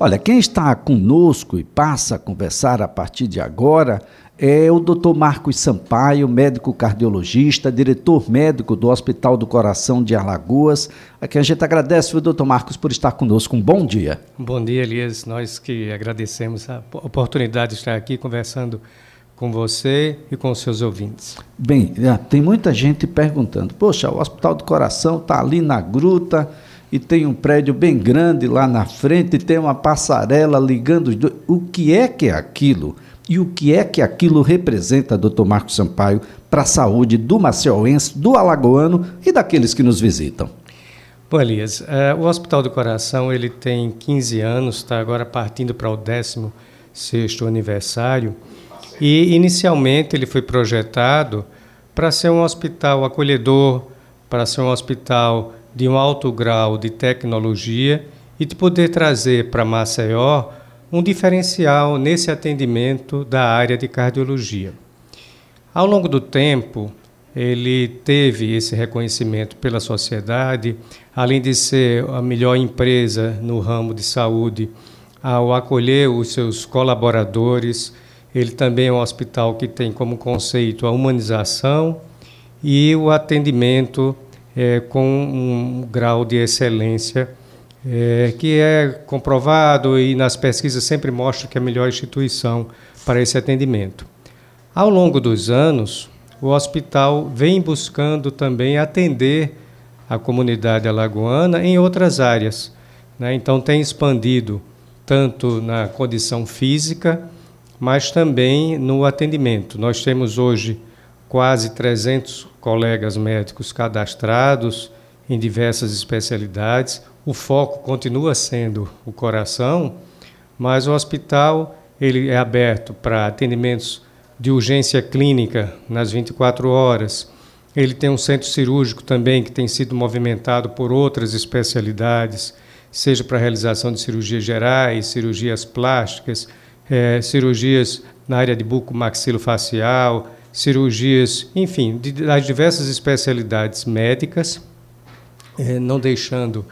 Olha, quem está conosco e passa a conversar a partir de agora é o Dr. Marcos Sampaio, médico cardiologista, diretor médico do Hospital do Coração de Alagoas, a quem a gente agradece, o Dr. Marcos, por estar conosco. Um bom dia. Bom dia, Elias. Nós que agradecemos a oportunidade de estar aqui conversando com você e com os seus ouvintes. Bem, é, tem muita gente perguntando: poxa, o Hospital do Coração está ali na gruta e tem um prédio bem grande lá na frente, e tem uma passarela ligando os dois. O que é que é aquilo? E o que é que aquilo representa, doutor Marcos Sampaio, para a saúde do maceuense, do alagoano e daqueles que nos visitam? Bom, Elias, uh, o Hospital do Coração ele tem 15 anos, está agora partindo para o 16º aniversário, e inicialmente ele foi projetado para ser um hospital acolhedor, para ser um hospital de um alto grau de tecnologia e de poder trazer para Maceió um diferencial nesse atendimento da área de cardiologia. Ao longo do tempo, ele teve esse reconhecimento pela sociedade, além de ser a melhor empresa no ramo de saúde, ao acolher os seus colaboradores. Ele também é um hospital que tem como conceito a humanização e o atendimento é, com um grau de excelência é, que é comprovado e nas pesquisas sempre mostra que é a melhor instituição para esse atendimento. Ao longo dos anos, o hospital vem buscando também atender a comunidade alagoana em outras áreas. Né? Então, tem expandido tanto na condição física, mas também no atendimento. Nós temos hoje quase 300 colegas médicos cadastrados em diversas especialidades o foco continua sendo o coração, mas o hospital ele é aberto para atendimentos de urgência clínica nas 24 horas. Ele tem um centro cirúrgico também que tem sido movimentado por outras especialidades, seja para realização de cirurgias gerais, cirurgias plásticas, é, cirurgias na área de buco-maxilofacial, cirurgias, enfim, de, das diversas especialidades médicas, é, não deixando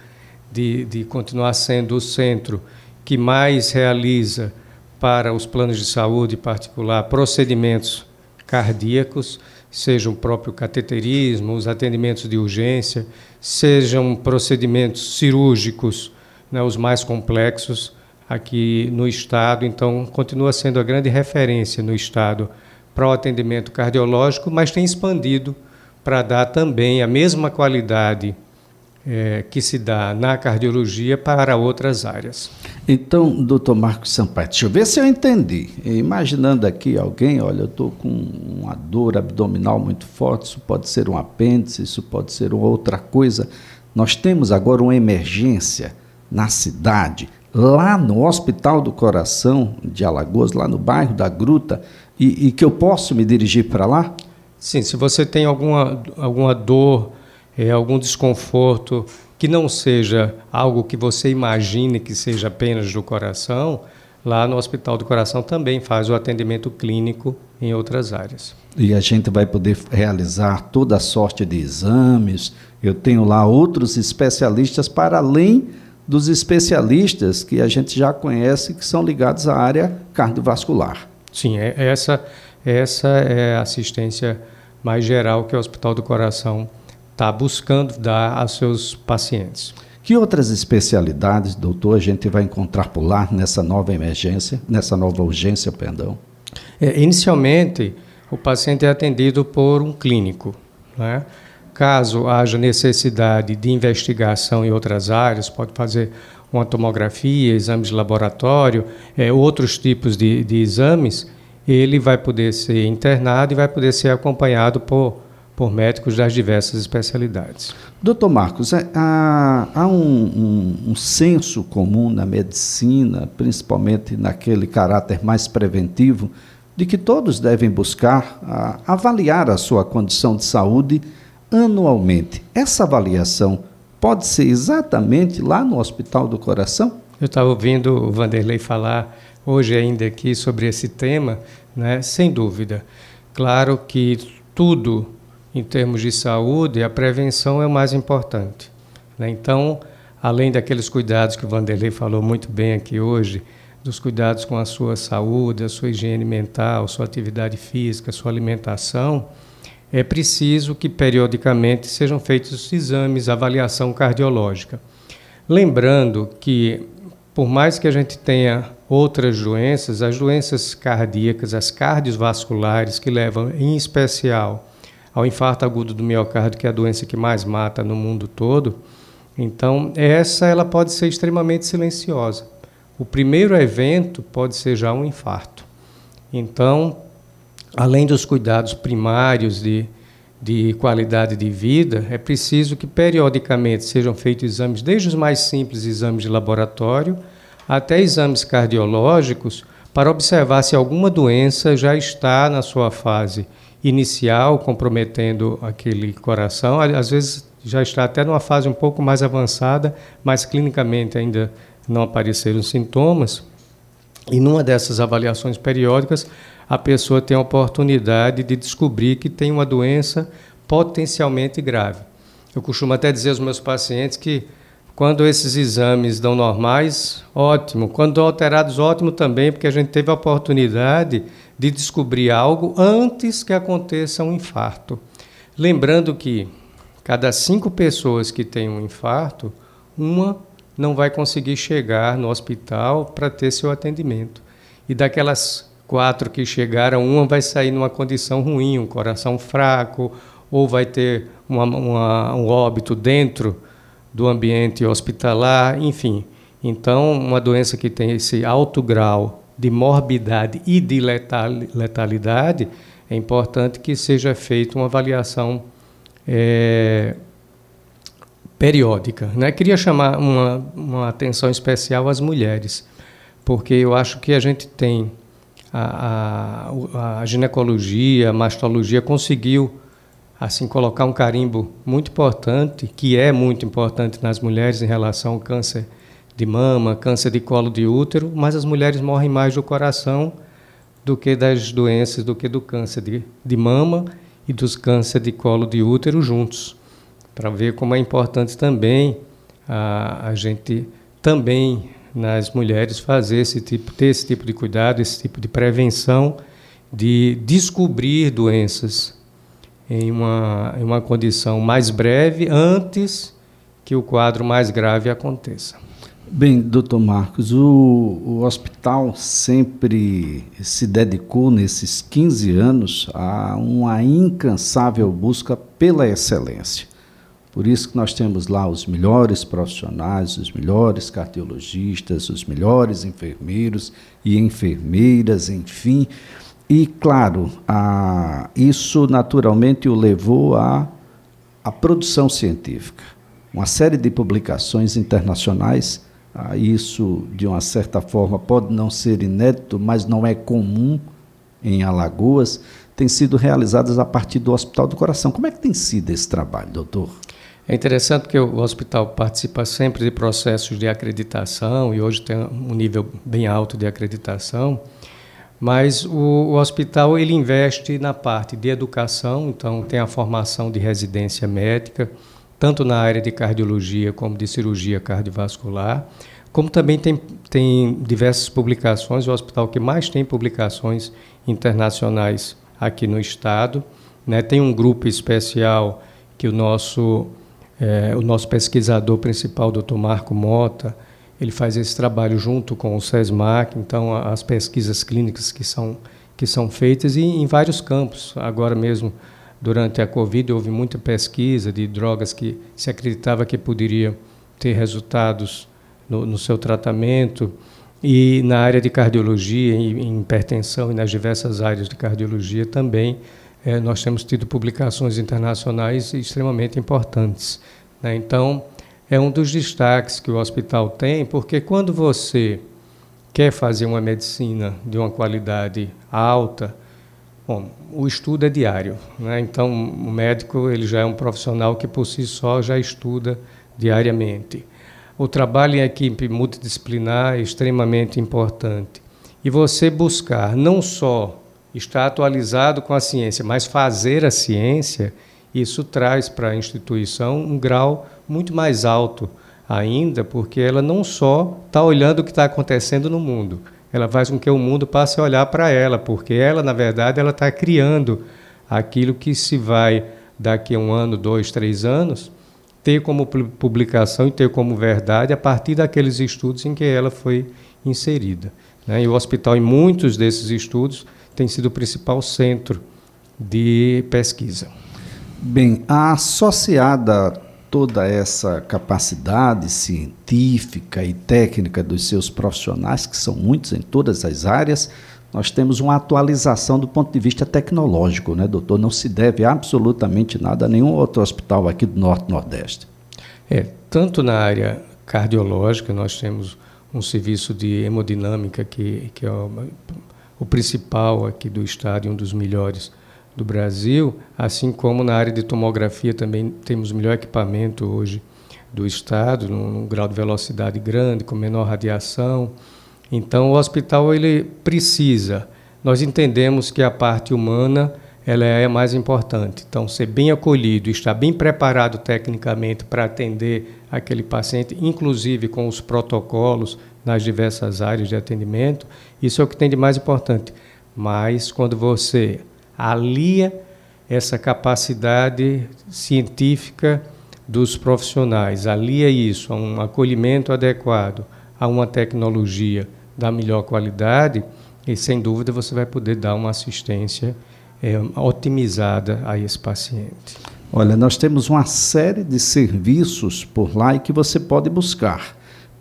de, de continuar sendo o centro que mais realiza para os planos de saúde particular procedimentos cardíacos, sejam o próprio cateterismo, os atendimentos de urgência, sejam procedimentos cirúrgicos, né, os mais complexos aqui no estado. Então, continua sendo a grande referência no estado para o atendimento cardiológico, mas tem expandido para dar também a mesma qualidade é, que se dá na cardiologia para outras áreas. Então, doutor Marcos Sampaio, deixa eu ver se eu entendi. Imaginando aqui alguém, olha, eu estou com uma dor abdominal muito forte, isso pode ser um apêndice, isso pode ser outra coisa. Nós temos agora uma emergência na cidade, lá no Hospital do Coração de Alagoas, lá no bairro da Gruta, e, e que eu posso me dirigir para lá? Sim, se você tem alguma, alguma dor é, algum desconforto que não seja algo que você imagine que seja apenas do coração, lá no Hospital do Coração também faz o atendimento clínico em outras áreas. E a gente vai poder realizar toda a sorte de exames. Eu tenho lá outros especialistas para além dos especialistas que a gente já conhece que são ligados à área cardiovascular. Sim, é, essa essa é a assistência mais geral que o Hospital do Coração está buscando dar aos seus pacientes. Que outras especialidades, doutor, a gente vai encontrar por lá nessa nova emergência, nessa nova urgência, perdão? É, inicialmente, o paciente é atendido por um clínico. Né? Caso haja necessidade de investigação em outras áreas, pode fazer uma tomografia, exames de laboratório, é, outros tipos de, de exames, ele vai poder ser internado e vai poder ser acompanhado por por médicos das diversas especialidades. Doutor Marcos, é, há, há um, um, um, senso comum na medicina, principalmente naquele caráter mais preventivo, de que todos devem buscar a, avaliar a sua condição de saúde anualmente. Essa avaliação pode ser exatamente lá no Hospital do Coração? Eu estava ouvindo o Vanderlei falar hoje ainda aqui sobre esse tema, né? sem dúvida. Claro que tudo em termos de saúde, a prevenção é o mais importante. Né? Então, além daqueles cuidados que o Vanderlei falou muito bem aqui hoje, dos cuidados com a sua saúde, a sua higiene mental, sua atividade física, sua alimentação, é preciso que periodicamente sejam feitos exames, avaliação cardiológica. Lembrando que, por mais que a gente tenha outras doenças, as doenças cardíacas, as cardiovasculares, que levam em especial ao infarto agudo do miocárdio, que é a doença que mais mata no mundo todo, então essa ela pode ser extremamente silenciosa. O primeiro evento pode ser já um infarto. Então, além dos cuidados primários de, de qualidade de vida, é preciso que periodicamente sejam feitos exames, desde os mais simples exames de laboratório até exames cardiológicos, para observar se alguma doença já está na sua fase inicial, comprometendo aquele coração. Às vezes já está até numa fase um pouco mais avançada, mas clinicamente ainda não apareceram sintomas. E numa dessas avaliações periódicas, a pessoa tem a oportunidade de descobrir que tem uma doença potencialmente grave. Eu costumo até dizer aos meus pacientes que quando esses exames dão normais, ótimo. Quando dão alterados, ótimo também, porque a gente teve a oportunidade de descobrir algo antes que aconteça um infarto. Lembrando que cada cinco pessoas que têm um infarto, uma não vai conseguir chegar no hospital para ter seu atendimento. E daquelas quatro que chegaram, uma vai sair numa condição ruim, um coração fraco, ou vai ter uma, uma, um óbito dentro do ambiente hospitalar, enfim. Então, uma doença que tem esse alto grau de morbidade e de letalidade, é importante que seja feita uma avaliação é, periódica. Né? Queria chamar uma, uma atenção especial às mulheres, porque eu acho que a gente tem a, a, ginecologia, a mastologia conseguiu assim colocar um carimbo muito importante, que é muito importante nas mulheres em relação ao câncer de mama, câncer de colo de útero, mas as mulheres morrem mais do coração do que das doenças, do que do câncer de, de mama e dos câncer de colo de útero juntos. Para ver como é importante também a, a gente também nas mulheres fazer esse tipo, ter esse tipo de cuidado, esse tipo de prevenção, de descobrir doenças em uma, em uma condição mais breve antes que o quadro mais grave aconteça. Bem, doutor Marcos, o, o hospital sempre se dedicou nesses 15 anos a uma incansável busca pela excelência. Por isso que nós temos lá os melhores profissionais, os melhores cardiologistas, os melhores enfermeiros e enfermeiras, enfim. E, claro, a, isso naturalmente o levou à, à produção científica. Uma série de publicações internacionais, a, isso, de uma certa forma, pode não ser inédito, mas não é comum em Alagoas, tem sido realizadas a partir do Hospital do Coração. Como é que tem sido esse trabalho, doutor? É interessante que o hospital participa sempre de processos de acreditação e hoje tem um nível bem alto de acreditação, mas o, o hospital ele investe na parte de educação, então tem a formação de residência médica, tanto na área de cardiologia como de cirurgia cardiovascular, como também tem, tem diversas publicações, o hospital que mais tem publicações internacionais aqui no estado. Né? Tem um grupo especial que o nosso é, o nosso pesquisador principal, Dr. Marco Mota, ele faz esse trabalho junto com o SESMAC, então as pesquisas clínicas que são que são feitas e em vários campos. Agora mesmo, durante a Covid, houve muita pesquisa de drogas que se acreditava que poderia ter resultados no, no seu tratamento. E na área de cardiologia, em, em hipertensão e nas diversas áreas de cardiologia também, é, nós temos tido publicações internacionais extremamente importantes. Né? Então, é um dos destaques que o hospital tem, porque quando você quer fazer uma medicina de uma qualidade alta, bom, o estudo é diário. Né? Então, o médico ele já é um profissional que por si só já estuda diariamente. O trabalho em equipe multidisciplinar é extremamente importante. E você buscar não só estar atualizado com a ciência, mas fazer a ciência, isso traz para a instituição um grau muito mais alto ainda, porque ela não só está olhando o que está acontecendo no mundo, ela faz com que o mundo passe a olhar para ela, porque ela, na verdade, ela está criando aquilo que se vai daqui a um ano, dois, três anos, ter como publicação e ter como verdade a partir daqueles estudos em que ela foi inserida. Né? E o hospital, em muitos desses estudos, tem sido o principal centro de pesquisa. Bem, associada toda essa capacidade científica e técnica dos seus profissionais, que são muitos em todas as áreas, nós temos uma atualização do ponto de vista tecnológico, né, doutor? Não se deve absolutamente nada a nenhum outro hospital aqui do Norte Nordeste. É, tanto na área cardiológica, nós temos um serviço de hemodinâmica que, que é o, principal aqui do estado e um dos melhores do Brasil, assim como na área de tomografia também temos o melhor equipamento hoje do estado, num, num grau de velocidade grande, com menor radiação. Então, o hospital ele precisa. Nós entendemos que a parte humana ela é a mais importante. Então, ser bem acolhido, estar bem preparado tecnicamente para atender aquele paciente, inclusive com os protocolos nas diversas áreas de atendimento, isso é o que tem de mais importante. Mas quando você alia essa capacidade científica dos profissionais, alia isso a um acolhimento adequado, a uma tecnologia da melhor qualidade, e sem dúvida você vai poder dar uma assistência é, otimizada a esse paciente. Olha, nós temos uma série de serviços por lá e que você pode buscar.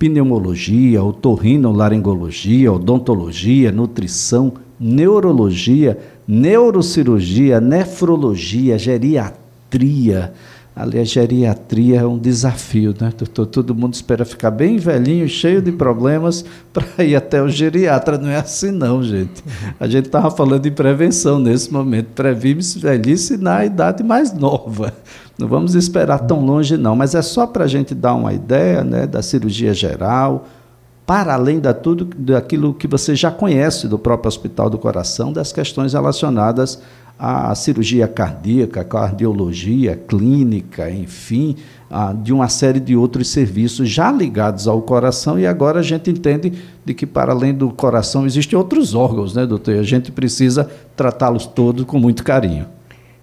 Pneumologia, otorrinolaringologia, odontologia, nutrição, neurologia, neurocirurgia, nefrologia, geriatria. Aliás, geriatria é um desafio, né? Todo mundo espera ficar bem velhinho, cheio de problemas, para ir até o geriatra. Não é assim, não, gente. A gente estava falando de prevenção nesse momento. Previmos velhice na idade mais nova. Não vamos esperar tão longe, não. Mas é só para a gente dar uma ideia né, da cirurgia geral, para além da tudo daquilo que você já conhece do próprio Hospital do Coração, das questões relacionadas à cirurgia cardíaca, cardiologia, clínica, enfim, de uma série de outros serviços já ligados ao coração e agora a gente entende de que para além do coração existem outros órgãos, né, doutor? E a gente precisa tratá-los todos com muito carinho.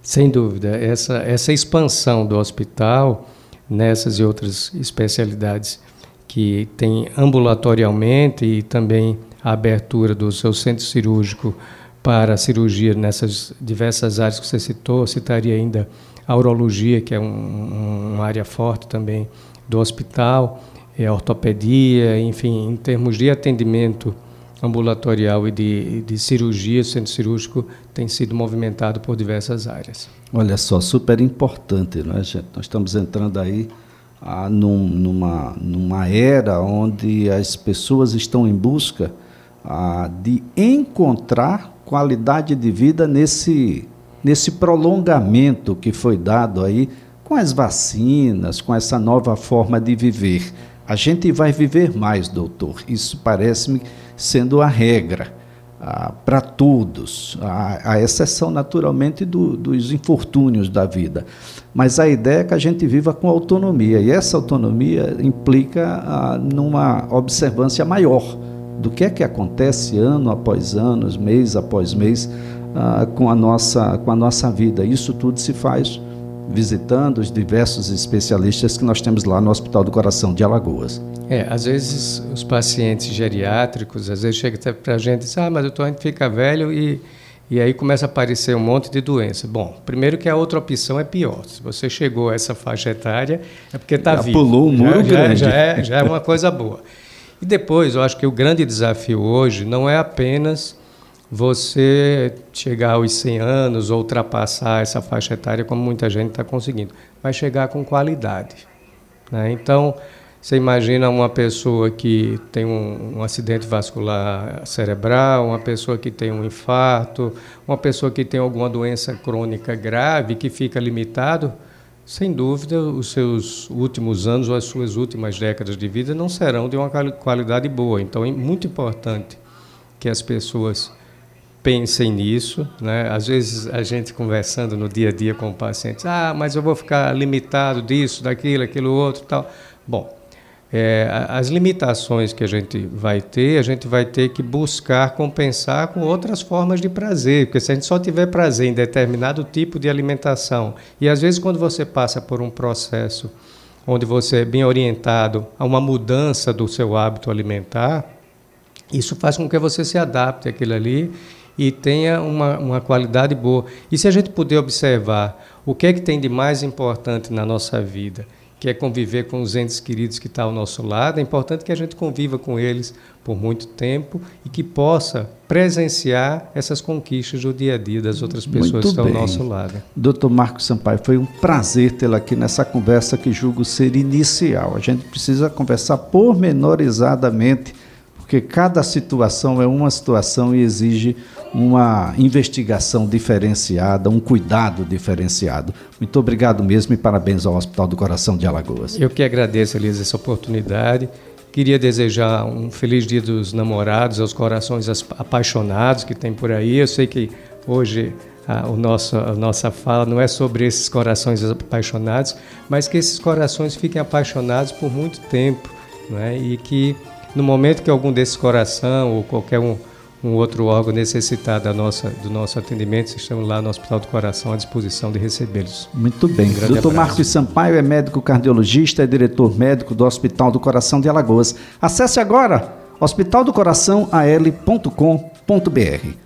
Sem dúvida, essa essa expansão do hospital nessas e outras especialidades que tem ambulatorialmente e também a abertura do seu centro cirúrgico para a cirurgia nessas diversas áreas que você citou, citaria ainda a urologia, que é um, uma área forte também do hospital, é a ortopedia, enfim, em termos de atendimento ambulatorial e de, de cirurgia, centro cirúrgico tem sido movimentado por diversas áreas. Olha só, super importante, não é, gente? Nós estamos entrando aí ah, num, numa, numa era onde as pessoas estão em busca ah, de encontrar qualidade de vida nesse, nesse prolongamento que foi dado aí com as vacinas, com essa nova forma de viver. A gente vai viver mais, doutor. Isso parece-me sendo a regra ah, para todos, a, a, exceção naturalmente do, dos infortúnios da vida. Mas a ideia é que a gente viva com autonomia, e essa autonomia implica ah, numa observância maior do que é que acontece ano após ano, mês após mês, ah, com, a nossa, com a nossa vida. Isso tudo se faz visitando os diversos especialistas que nós temos lá no Hospital do Coração de Alagoas. É, às vezes os pacientes geriátricos, às vezes chega até para a gente e diz, ah, mas doutor, a gente fica velho e, e aí começa a aparecer um monte de doença. Bom, primeiro que a outra opção é pior. Se você chegou a essa faixa etária, é porque está vivo. pulou um muro já, grande. Já, já, é, já é uma coisa boa. E depois, eu acho que o grande desafio hoje não é apenas você chegar aos 100 anos ultrapassar essa faixa etária como muita gente está conseguindo, mas chegar com qualidade. Né? Então, você imagina uma pessoa que tem um, um, acidente vascular cerebral, uma pessoa que tem um infarto, uma pessoa que tem alguma doença crônica grave que fica limitado, sem dúvida, os seus últimos anos ou as suas últimas décadas de vida não serão de uma qualidade boa. Então, é muito importante que as pessoas pensem nisso. Né? Às vezes, a gente conversando no dia a dia com o paciente, ah, mas eu vou ficar limitado disso, daquilo, aquilo outro tal. Bom, é, as limitações que a gente vai ter, a gente vai ter que buscar compensar com outras formas de prazer, porque se a gente só tiver prazer em determinado tipo de alimentação, e às vezes quando você passa por um processo onde você é bem orientado a uma mudança do seu hábito alimentar, isso faz com que você se adapte àquilo ali e tenha uma, uma qualidade boa. E se a gente puder observar o que é que tem de mais importante na nossa vida, que é conviver com os entes queridos que estão ao nosso lado. É importante que a gente conviva com eles por muito tempo e que possa presenciar essas conquistas do dia a dia das outras pessoas muito que estão bem. ao nosso lado. Doutor Marcos Sampaio, foi um prazer tê-lo aqui nessa conversa que julgo ser inicial. A gente precisa conversar pormenorizadamente, porque cada situação é uma situação e exige uma investigação diferenciada, um cuidado diferenciado. Muito obrigado mesmo e parabéns ao Hospital do Coração de Alagoas. Eu que agradeço, Elisa, essa oportunidade. Queria desejar um feliz dia dos namorados, aos corações apaixonados que tem por aí. Eu sei que hoje a, o nosso, a nossa fala não é sobre esses corações apaixonados, mas que esses corações fiquem apaixonados por muito tempo. Né? E que no momento que algum desses coração ou qualquer um um outro órgão necessitar da nossa, do nosso atendimento, estamos lá no Hospital do Coração à disposição de recebê-los. Muito bem. Um Doutor Marcos Sampaio é médico cardiologista, é diretor médico do Hospital do Coração de Alagoas. Acesse agora hospitaldocoraçãoal.com.br.